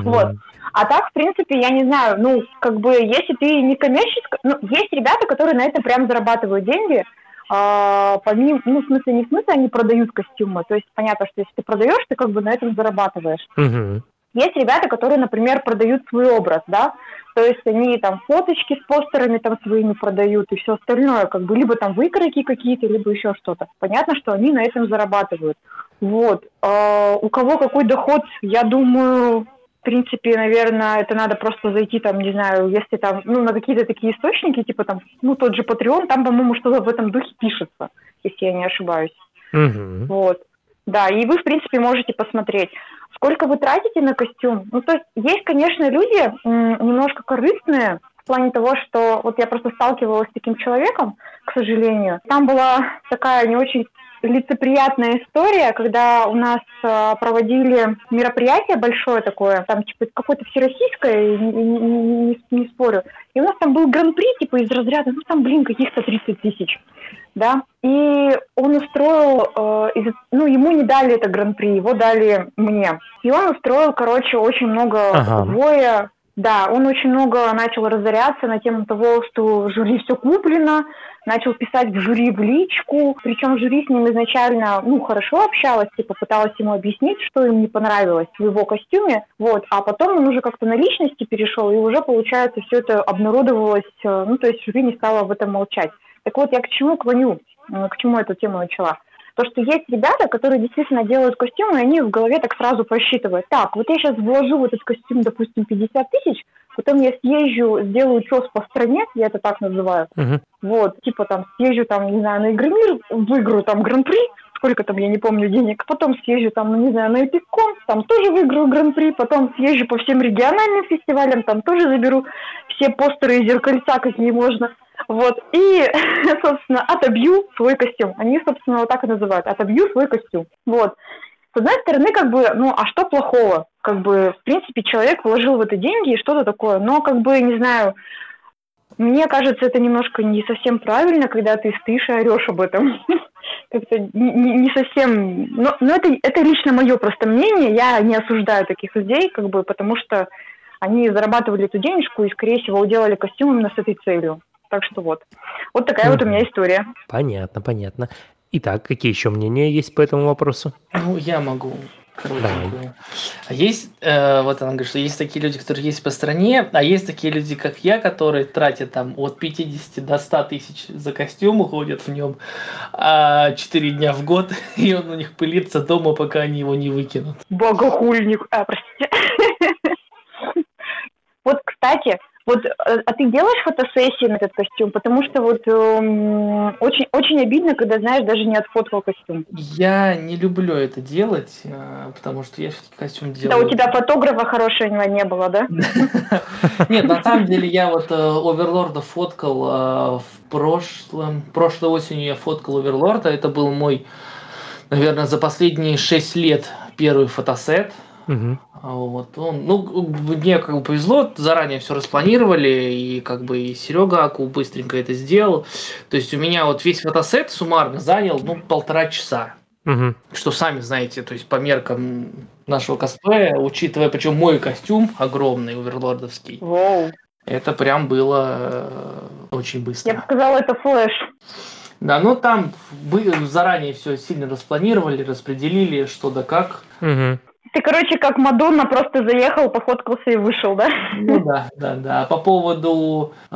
Вот. А так, в принципе, я не знаю, ну, как бы, если ты не коммерческий... Ну, есть ребята, которые на этом прям зарабатывают деньги, а, помимо, ну, в смысле, не в смысле, они продают костюмы. То есть, понятно, что если ты продаешь, ты как бы на этом зарабатываешь. Есть ребята, которые, например, продают свой образ, да, то есть они там фоточки с постерами там своими продают и все остальное, как бы либо там выкройки какие-то, либо еще что-то. Понятно, что они на этом зарабатывают. Вот. А у кого какой доход, я думаю, в принципе, наверное, это надо просто зайти там, не знаю, если там, ну, на какие-то такие источники, типа там, ну, тот же Patreon, там, по-моему, что-то в этом духе пишется, если я не ошибаюсь. Мгм. Вот. Да, и вы, в принципе, можете посмотреть, сколько вы тратите на костюм. Ну, то есть, есть, конечно, люди немножко корыстные плане того, что вот я просто сталкивалась с таким человеком, к сожалению. Там была такая не очень лицеприятная история, когда у нас э, проводили мероприятие большое такое, там типа какое-то всероссийское, не, не- не- не- спорю. И у нас там был гран-при, типа из разряда, ну там, блин, каких-то 30 тысяч да, и он устроил, э, из- ну, ему не дали это гран-при, его дали мне. И он устроил, короче, очень много Ага. воя, да, он очень много начал разоряться на тему того, что жюри все куплено, начал писать в жюри в личку, причем жюри с ним изначально, ну, хорошо общалась, типа, пыталась ему объяснить, что им не понравилось в его костюме, вот, а потом он уже как-то на личности перешел, и уже, получается, все это обнародовалось, э, ну, то есть жюри не стало об этом молчать. Так вот, я к чему клоню, э, к чему эту тему начала? То, что есть ребята, которые действительно делают костюмы, и они в голове так сразу просчитывают. Так, вот я сейчас вложу в этот костюм, допустим, 50 тысяч, потом я съезжу, сделаю чес по стране, я это так называю, Мгм. вот, типа там съезжу там, не знаю, на Игромир, выиграю там гран-при, сколько там, я не помню денег, потом съезжу там, ну, не знаю, на Эпикон, там тоже выиграю гран-при, потом съезжу по всем региональным фестивалям, там тоже заберу все постеры и зеркальца, какие можно. Вот, и, собственно, отобью свой костюм. Они, собственно, вот так и называют, отобью свой костюм. Вот. С одной стороны, как бы, ну, а что плохого? Как бы, в принципе, человек вложил в это деньги и что-то такое, но, как бы, не знаю, мне кажется, это немножко не совсем правильно, когда ты стоишь и орешь об этом. как-то не, совсем... Но, но это, это лично мое просто мнение, я не осуждаю таких людей, как бы, потому что они зарабатывали эту денежку и, скорее всего, уделали костюм именно с этой целью. Так что вот. Вот такая вот у меня история. Понятно, понятно. Итак, какие еще мнения есть по этому вопросу? Ну, я могу. коротенькую. А есть, э, вот она говорит, что есть такие люди, которые есть по стране, а есть такие люди, как я, которые тратят там от 50 до 100 тысяч за костюм, уходят в нем а 4 дня в год, и он у них пылится дома, пока они его не выкинут. Богохульник. А, простите. Вот, кстати, вот, э, а ты делаешь фотосессии на этот костюм? Потому что вот эм, очень, очень обидно, когда, знаешь, даже не отфоткал костюм. Я не люблю это делать, э, потому что я все-таки костюм Да, делаю. у тебя фотографа хорошего не было, да? Нет, на самом деле я вот э, Оверлорда фоткал в прошлом, прошлой осенью я фоткал Оверлорда, это был мой, наверное, за последние 6 лет первый фотосет. Мгм. А Вот, он, ну, мне как бы повезло, заранее все распланировали, и как бы и Серега Аку быстренько это сделал. То есть у меня вот весь фотосет суммарно занял, ну, полтора часа. Мгм. Что сами знаете, то есть по меркам нашего косплея, учитывая, причем мой костюм огромный, оверлордовский, Воу. это прям было э, очень быстро. Я бы сказала, это flash. Да, ну там бы- заранее все сильно распланировали, распределили, что да как. Мгм. Ты, короче, как Мадонна, просто заехал, пофоткался и вышел, да? Ну да, да, да. По поводу, э,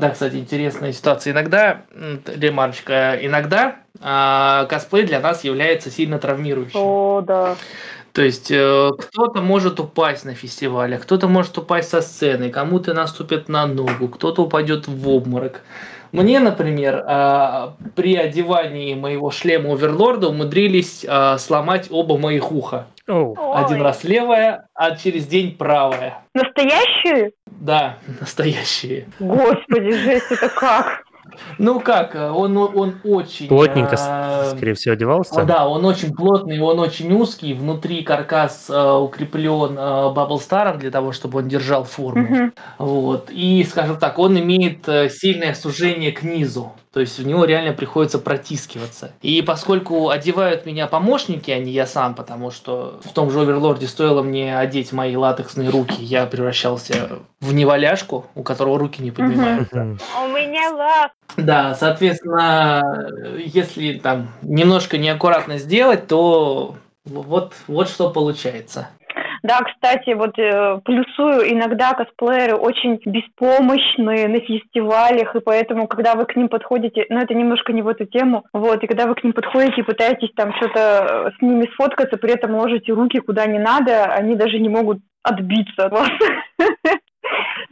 да, кстати, интересная ситуация. Иногда, ремарочка, иногда э, косплей для нас является сильно травмирующим. О, да. То есть э, кто-то может упасть на фестивале, кто-то может упасть со сцены, кому-то наступит на ногу, кто-то упадет в обморок. Мне, например, э, при одевании моего шлема Оверлорда умудрились э, сломать оба моих уха. Оу. Один Ой. раз левое, а через день правое. Настоящие? Да, настоящие. Господи, жесть, это как? Ну как, э, он, он очень... Плотненько, э, скорее всего, одевался. Да, он очень плотный, он очень узкий. Внутри каркас э, укреплен э, Бабблстаром для того, чтобы он держал форму. Мгм. Вот. И, скажем так, он имеет э, сильное сужение к низу. То есть в него реально приходится протискиваться. И поскольку одевают меня помощники, а не я сам, потому что в том же Оверлорде стоило мне одеть мои латексные руки, я превращался в неваляшку, у которого руки не поднимаются. У меня лак. Да, соответственно, если там немножко неаккуратно сделать, то вот, вот что получается. Да, кстати, вот э, плюсую, иногда косплееры очень беспомощные на фестивалях, и поэтому, когда вы к ним подходите, ну, это немножко не в эту тему, вот, и когда вы к ним подходите и пытаетесь там что-то с ними сфоткаться, при этом ложите руки куда не надо, они даже не могут отбиться от вас.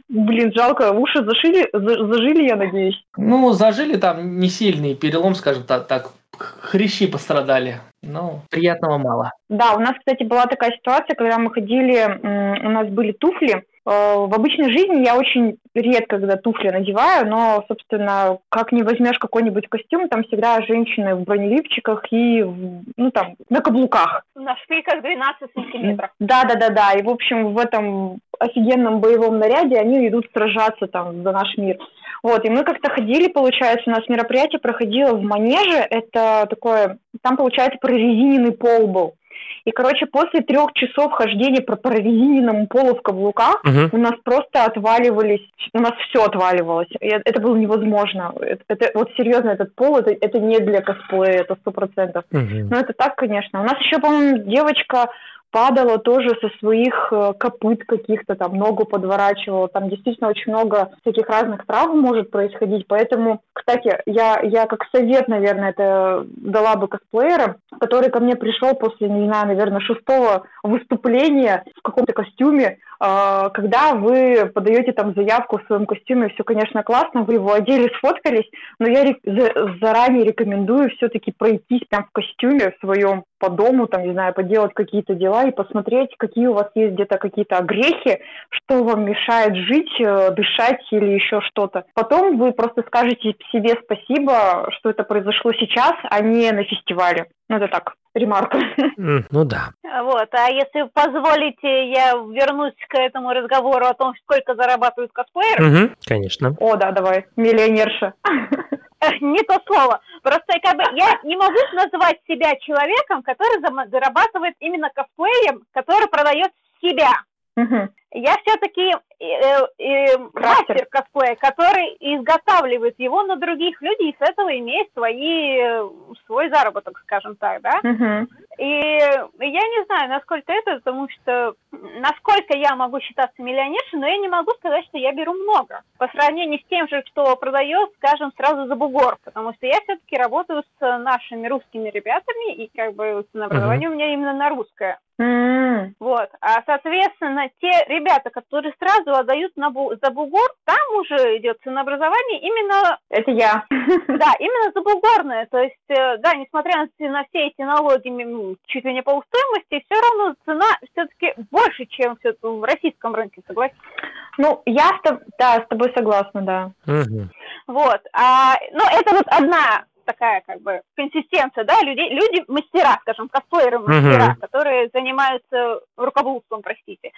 Блин, жалко, уши зашили, за- зажили, я надеюсь. Ну, зажили там не сильный перелом, скажем так, так хрящи пострадали. Ну, приятного мало. Да, у нас, кстати, была такая ситуация, когда мы ходили, у нас были туфли. Э, В обычной жизни я очень редко, когда туфли надеваю, но, собственно, как не возьмешь какой-нибудь костюм, там всегда женщины в бронеливчиках и, в- ну, там, на каблуках. На шпильках 12 сантиметров. Да, да, да, да. И, в общем, в этом офигенном боевом наряде они идут сражаться там за наш мир. Вот, и мы как-то ходили, получается, у нас мероприятие проходило в Манеже, это такое, там, получается, прорезиненный пол был. И, короче, после трех часов хождения по прорезиненному полу в каблуках Мгм. у нас просто отваливались, у нас все отваливалось. И это было невозможно. Это, это- вот серьезно, этот пол, это, это не для косплея, это сто процентов. Мгм. Ну, это так, конечно. У нас еще, по-моему, девочка падала тоже со своих э, копыт каких-то, там, ногу подворачивала. Там действительно очень много всяких разных травм может происходить. Поэтому, кстати, я, я как совет, наверное, это дала бы косплеерам, который ко мне пришел после, не знаю, наверное, шестого выступления в каком-то костюме, э, когда вы подаете там заявку в своем костюме, все, конечно, классно, вы его одели, сфоткались, но я заранее рекомендую все-таки пройтись прям в костюме своем по дому, там, не знаю, поделать какие-то дела и посмотреть, какие у вас есть где-то какие-то огрехи, что вам мешает жить, э, дышать или еще что-то. Потом вы просто скажете себе спасибо, что это произошло сейчас, а не на фестивале. Ну, это так, ремарка. Ну да. Вот, а если позволите, я вернусь к этому разговору о том, сколько зарабатывают косплееры. Мгм. Конечно. О, да, давай, миллионерша. не то слово. Просто как бы я не могу называть себя человеком, который зарабатывает именно косплеем, который продает себя. Мгм. Я все-таки мастер косплея, который изготавливает его на других людей и с этого имеет свои, э, свой заработок, скажем так, да? Мгм. И я не знаю, насколько это, потому что насколько я могу считаться миллионершей, но я не могу сказать, что я беру много. По сравнению с тем же, что продает, скажем, сразу за бугор, потому что я все-таки работаю с нашими русскими ребятами, и как бы образование у меня именно на русское. М, Вот. А, соответственно, те ребята, которые сразу отдают на бу- за бугор, там уже идет ценообразование именно, Это я. да, именно за бугорное. То есть, э, да, несмотря на, все- на все эти налоги м, чуть ли не по стоимости, все равно цена все-таки больше, чем все в российском рынке, согласен? Ну, я с да, с тобой согласна, да. Мгм. Вот. А, ну, это вот одна такая как бы консистенция, да, людей, люди мастера, скажем, косплееры мастера, Мгм. которые занимаются рукоблудством, простите.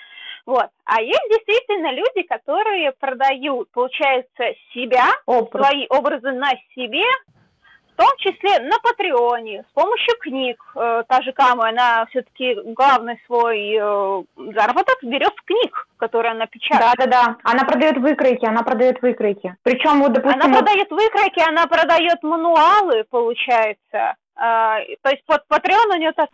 Вот. А есть действительно люди, которые продают, получается, себя, Опыт. свои образы на себе, том числе на Патреоне, с помощью книг. Э, та же Кама, она все-таки главный свой э, заработок берет с книг, которые она печатает. Да, да, да. Она продает выкройки, она продает выкройки. Причем, вот, допустим, Она продает выкройки, она продает мануалы, получается. А, то есть под Patreon у нее так...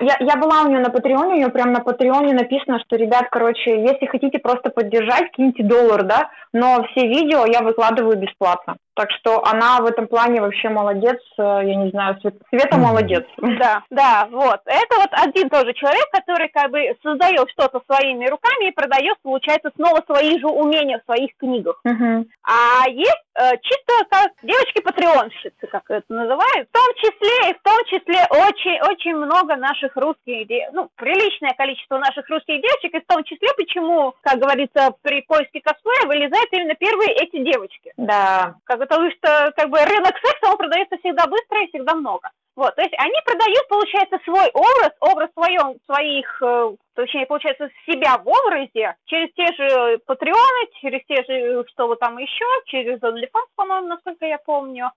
Я, я была у нее на Патреоне, у нее прям на Патреоне написано, что, ребят, короче, если хотите просто поддержать, киньте доллар, да, но все видео я выкладываю бесплатно. Так что она в этом плане вообще молодец, э, я не знаю, Свет- Света молодец. Да, да, вот. Это вот один тоже человек, который как бы создает что-то своими руками и продает, получается, снова свои же умения в своих книгах. Мгм. А есть э, чисто как девочки-патреонщицы, как это называют. В том числе, и в том числе очень, очень много наших русских, де- ну, приличное количество наших русских девочек, и в том числе, почему, как говорится, при поиске косплея вылезают именно первые эти девочки. Да. Как потому что как бы рынок секса, он продается всегда быстро и всегда много. Вот, то есть они продают, получается, свой образ, образ своем, своих, э, точнее, получается, себя в образе через те же патреоны, через те же, что вот там еще, через OnlyFans, по-моему, насколько я помню.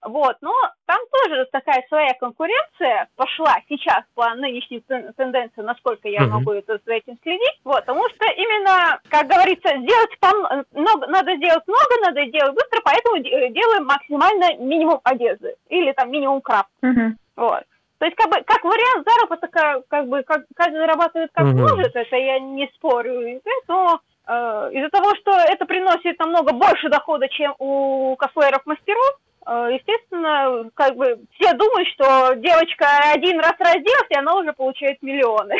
Вот, но там тоже такая своя конкуренция пошла сейчас по нынешней тен- тенденции, насколько я могу это, за этим следить. Вот, потому что именно, как говорится, сделать пом- много, надо сделать много, надо делать быстро, поэтому де- делаем максимально минимум одежды или там минимум крафт. Мгм. Вот. То есть, как бы, как вариант заработка, как бы, как, каждый зарабатывает как Мгм. может, это я не спорю, но э, из-за того, что это приносит намного больше дохода, чем у косплееров-мастеров, э, естественно, как бы все думают, что девочка один раз разделась, и она уже получает миллионы.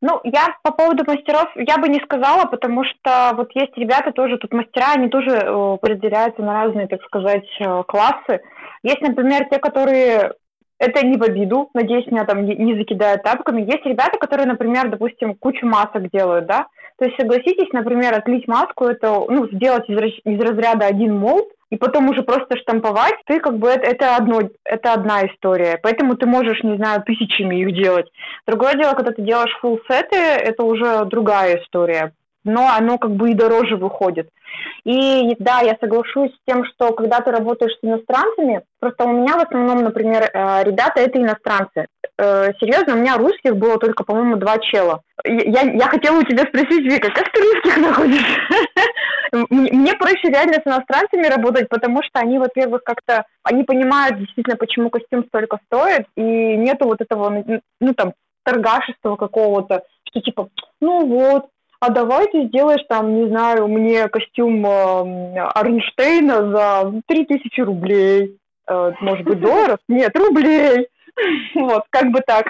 Ну, я по поводу мастеров, я бы не сказала, потому что вот есть ребята тоже, тут мастера, они тоже э, разделяются на разные, так сказать, э, классы. Есть, например, те, которые это не в обиду, надеюсь, меня там не, закидают тапками. Есть ребята, которые, например, допустим, кучу масок делают, да? То есть, согласитесь, например, отлить маску, это, ну, сделать из, из разряда один молд, и потом уже просто штамповать, ты как бы это, это одно, это одна история. Поэтому ты можешь, не знаю, тысячами их делать. Другое дело, когда ты делаешь full сеты, это уже другая история. Но оно как бы и дороже выходит. И да, я соглашусь с тем, что когда ты работаешь с иностранцами, просто у меня в основном, например, э, ребята это иностранцы. Э, Серьезно, у меня русских было только, по-моему, два чела. Я, я хотела у тебя спросить, Вика, как ты русских находишь? Мне проще реально с иностранцами работать, потому что они, во-первых, как-то, они понимают действительно, почему костюм столько стоит, и нету вот этого, ну, ну, там, торгашества какого-то, что типа, ну вот, а давай ты сделаешь там, не знаю, мне костюм э, Арнштейна за 3000 рублей. Э, может быть, долларов? Нет, рублей. Вот, как бы так.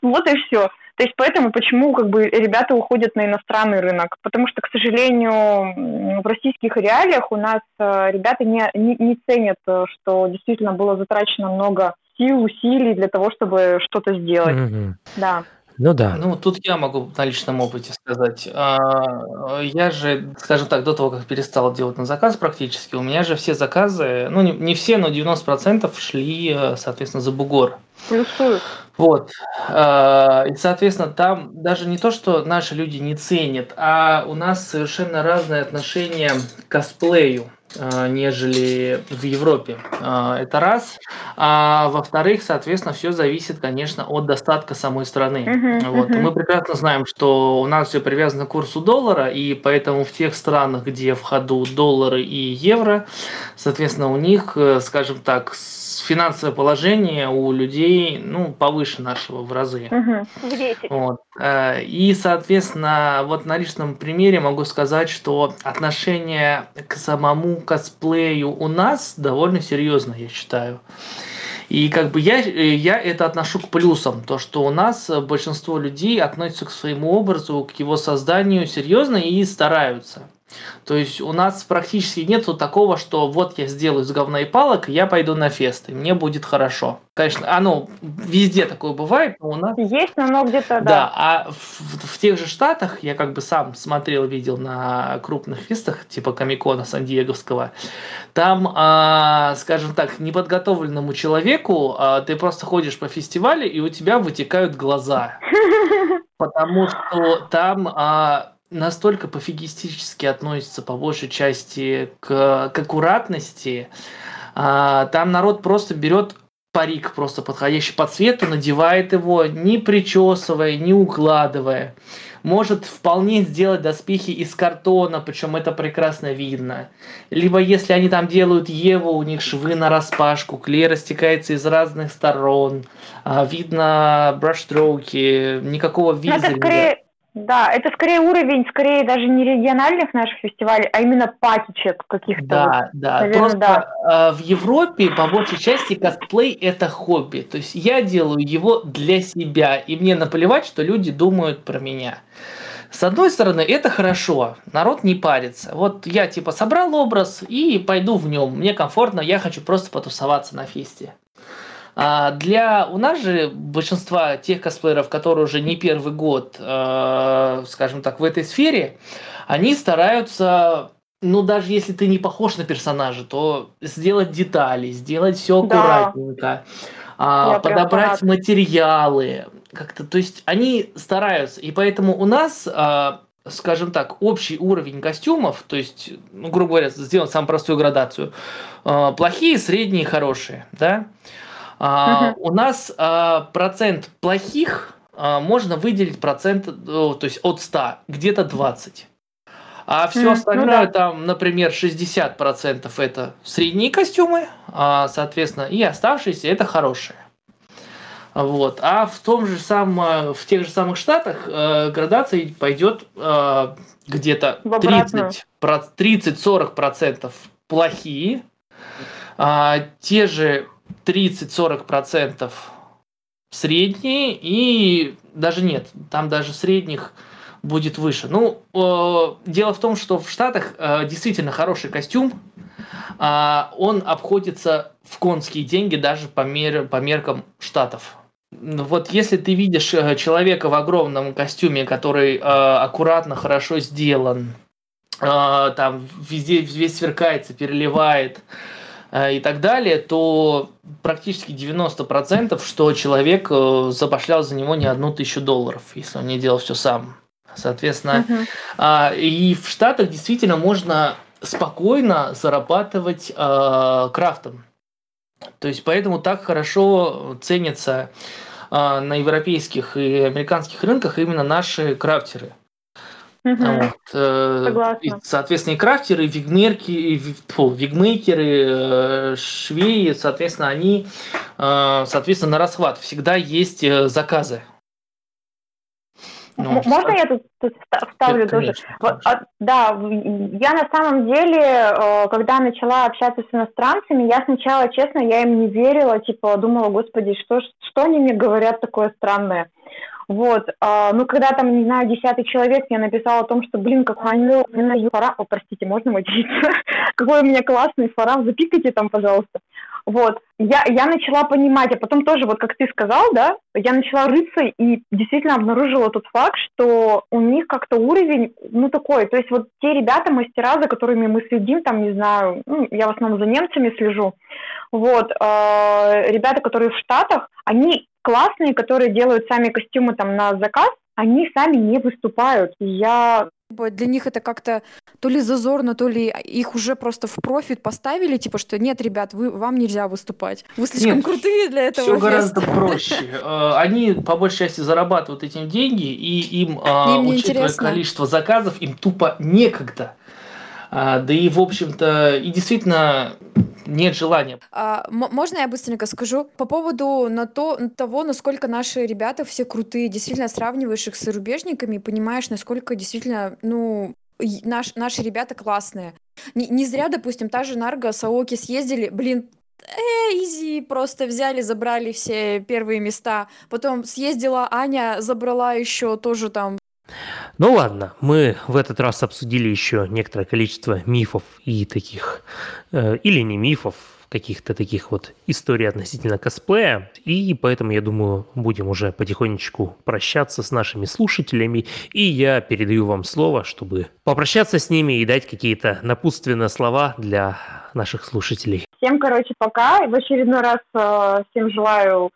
Вот и все. То есть поэтому почему как бы ребята уходят на иностранный рынок? Потому что, к сожалению, в российских реалиях у нас э, ребята не, не, не ценят, э, что действительно было затрачено много сил, усилий для того, чтобы что-то сделать. Мгм. Да. Ну да. Ну, тут я могу на личном опыте сказать. А, Я же, скажем так, до того, как перестал делать на заказ практически, у меня же все заказы, ну, не, не все, но 90% шли, э, соответственно, за бугор. Плюсую. Вот. А, И, соответственно, там даже не то, что наши люди не ценят, а у нас совершенно разное отношение к косплею. Э, нежели в Европе. Э, это раз. А во-вторых, соответственно, все зависит, конечно, от достатка самой страны. Мгм, Вот. мгм. Мы прекрасно знаем, что у нас все привязано к курсу доллара, и поэтому в тех странах, где в ходу доллары и евро, соответственно, у них, э, скажем так, с- финансовое положение у людей ну, повыше нашего в разы. Мгм. В 10. Вот. э, И, соответственно, вот на личном примере могу сказать, что отношение к самому косплею у нас довольно серьезно, я считаю. И как бы я, я это отношу к плюсам, то, что у нас большинство людей относятся к своему образу, к его созданию серьезно и стараются. То есть у нас практически нету такого, что вот я сделаю из говна и палок, и я пойду на фест, и мне будет хорошо. Конечно, оно везде такое бывает, но у нас Есть, но оно где-то, да, да. а в, в тех же штатах, я как бы сам смотрел, видел на крупных фестах, типа Комикона Сан-Диеговского, там, а, скажем так, неподготовленному человеку а, ты просто ходишь по фестивалю, и у тебя вытекают глаза. Потому что там а, настолько пофигистически относятся по большей части к, к аккуратности. А, там народ просто берет парик, просто подходящий по цвету, надевает его, не причесывая, не укладывая. Может вполне сделать доспехи из картона, причем это прекрасно видно. Либо если они там делают Еву, у них швы на распашку, клей растекается из разных сторон, а, видно браштроуки, никакого Ну, скорее, да, это скорее уровень, скорее даже не региональных наших фестивалей, а именно патичек каких-то. вот. Да, да. наверное, Просто да. а, в Европе по большей части косплей это хобби. То есть я делаю его для себя, и мне наплевать, что люди думают про меня. С одной стороны, это хорошо, народ не парится. Вот я типа собрал образ и пойду в нем. Мне комфортно, я хочу просто потусоваться на фесте. А для у нас же большинства тех косплееров, которые уже не первый год, э, скажем так, в этой сфере, они стараются, ну даже если ты не похож на персонажа, то сделать детали, сделать все Да. аккуратненько, а, прям подобрать фанат. материалы, как-то, то есть они стараются, и поэтому у нас а, скажем так, общий уровень костюмов, то есть, ну, грубо говоря, сделать самую простую градацию, а, плохие, средние, хорошие, да, а, у нас а, процент плохих а, можно выделить процент, о, то есть от 100, где-то 20. А все ну остальное, да. там, например, 60% это средние костюмы, а, соответственно, и оставшиеся это хорошие. Вот. А в том же самом, в тех же самых штатах э, градация пойдет э, где-то В обратную. 30, про- 30-40% плохие, а, те же 30-40% средние и даже нет, там даже средних будет выше. Ну, э, дело в том, что в Штатах э, действительно хороший костюм, а, он обходится в конские деньги даже по, мер- по меркам Штатов. Вот если ты видишь э, человека в огромном костюме, который э, аккуратно, хорошо сделан, э, там везде весь сверкается, переливает э, и так далее, то практически 90% что человек э, забашлял за него не одну тысячу долларов, если он не делал все сам. Соответственно, а, и в Штатах действительно можно спокойно зарабатывать а, крафтом. То есть поэтому так хорошо ценятся на европейских и американских рынках именно наши крафтеры. Мгм. Вот, э, Согласна. и, соответственно, и крафтеры, и вигмерки, и фу, вигмейкеры, э, швеи, соответственно, они, э, соответственно, на расхват. Всегда есть заказы. Ну, Можно я тут, тут вста- вставлю тоже? Конечно, Вот, конечно. а, да, я на самом деле, когда начала общаться с иностранцами, я сначала, честно, я им не верила, типа, думала, господи, что, что они мне говорят такое странное. Вот, а, ну, когда там, не знаю, десятый человек мне написал о том, что, блин, какой у меня фарам, о, простите, можно материться? какой у меня классный фарам, запикайте там, пожалуйста. Вот, я, я начала понимать, а потом тоже, вот как ты сказал, да, я начала рыться и действительно обнаружила тот факт, что у них как-то уровень, ну, такой, то есть вот те ребята, мастера, за которыми мы следим, там, не знаю, ну, я в основном за немцами слежу, вот, э, ребята, которые в Штатах, они классные, которые делают сами костюмы там на заказ, они сами не выступают. Я Для них это как-то то ли зазорно, то ли их уже просто в профит поставили, типа, что нет, ребят, вы, вам нельзя выступать. Вы слишком Нет, крутые для этого Все гораздо феста». проще. Э, Они по большей части зарабатывают этим деньги, и им, а, Им учитывая интересно. количество заказов, им тупо некогда. А, Да и, в общем-то, и действительно нет желания. А, можно я быстренько скажу по поводу на то, того, насколько наши ребята все крутые, действительно сравниваешь их с зарубежниками понимаешь, насколько действительно, ну, наш, наши ребята классные. Не, не зря, допустим, та же Нарго, Саоки съездили, блин, э, изи, просто взяли, забрали все первые места. Потом съездила Аня, забрала еще тоже там Ну ладно, мы в этот раз обсудили еще некоторое количество мифов и таких, э, или не мифов, каких-то таких вот историй относительно косплея, и поэтому, я думаю, будем уже потихонечку прощаться с нашими слушателями, и я передаю вам слово, чтобы попрощаться с ними и дать какие-то напутственные слова для наших слушателей. всем, короче, пока. И в очередной раз э, всем желаю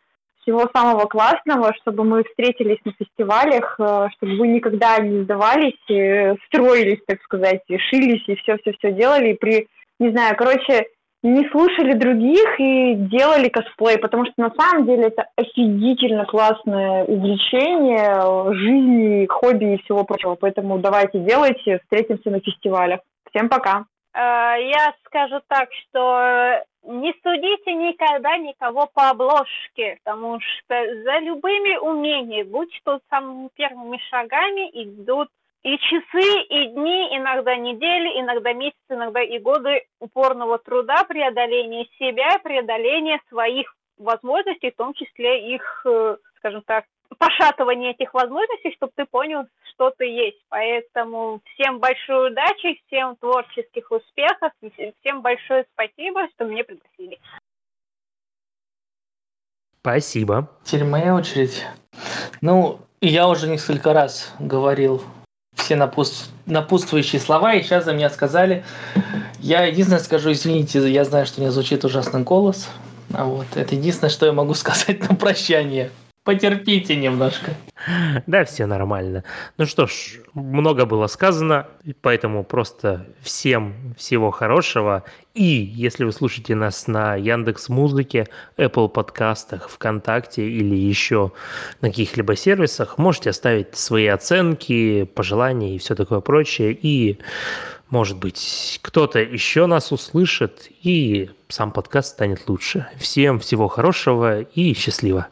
всего самого классного, чтобы мы встретились на фестивалях, э, чтобы вы никогда не сдавались, э, строились, так сказать, и шились, и все-все-все делали, и при, не знаю, короче, не слушали других и делали косплей, потому что на самом деле это офигительно классное увлечение жизни, хобби и всего прочего. Поэтому давайте делайте, встретимся на фестивалях. Всем пока! Э, Я скажу так, что не судите никогда никого по обложке, потому что за любыми умениями, будь то самыми первыми шагами, идут и часы, и дни, иногда недели, иногда месяцы, иногда и годы упорного труда, преодоления себя, преодоления своих возможностей, в том числе их, э, скажем так, пошатывание этих возможностей, чтобы ты понял, что ты есть. Поэтому всем большой удачи, всем творческих успехов, и всем большое спасибо, что меня пригласили. Спасибо. Теперь моя очередь. Ну, я уже несколько раз говорил все напутств- напутствующие слова, и сейчас за меня сказали. Я единственное скажу, извините, я знаю, что у меня звучит ужасный голос. А вот это единственное, что я могу сказать на прощание. Потерпите немножко. Да, все нормально. Ну что ж, много было сказано, поэтому просто всем всего хорошего. И если вы слушаете нас на Яндекс Музыке, Apple подкастах, ВКонтакте или еще на каких-либо сервисах, можете оставить свои оценки, пожелания и все такое прочее. И, может быть, кто-то еще нас услышит, и сам подкаст станет лучше. Всем всего хорошего и счастливо.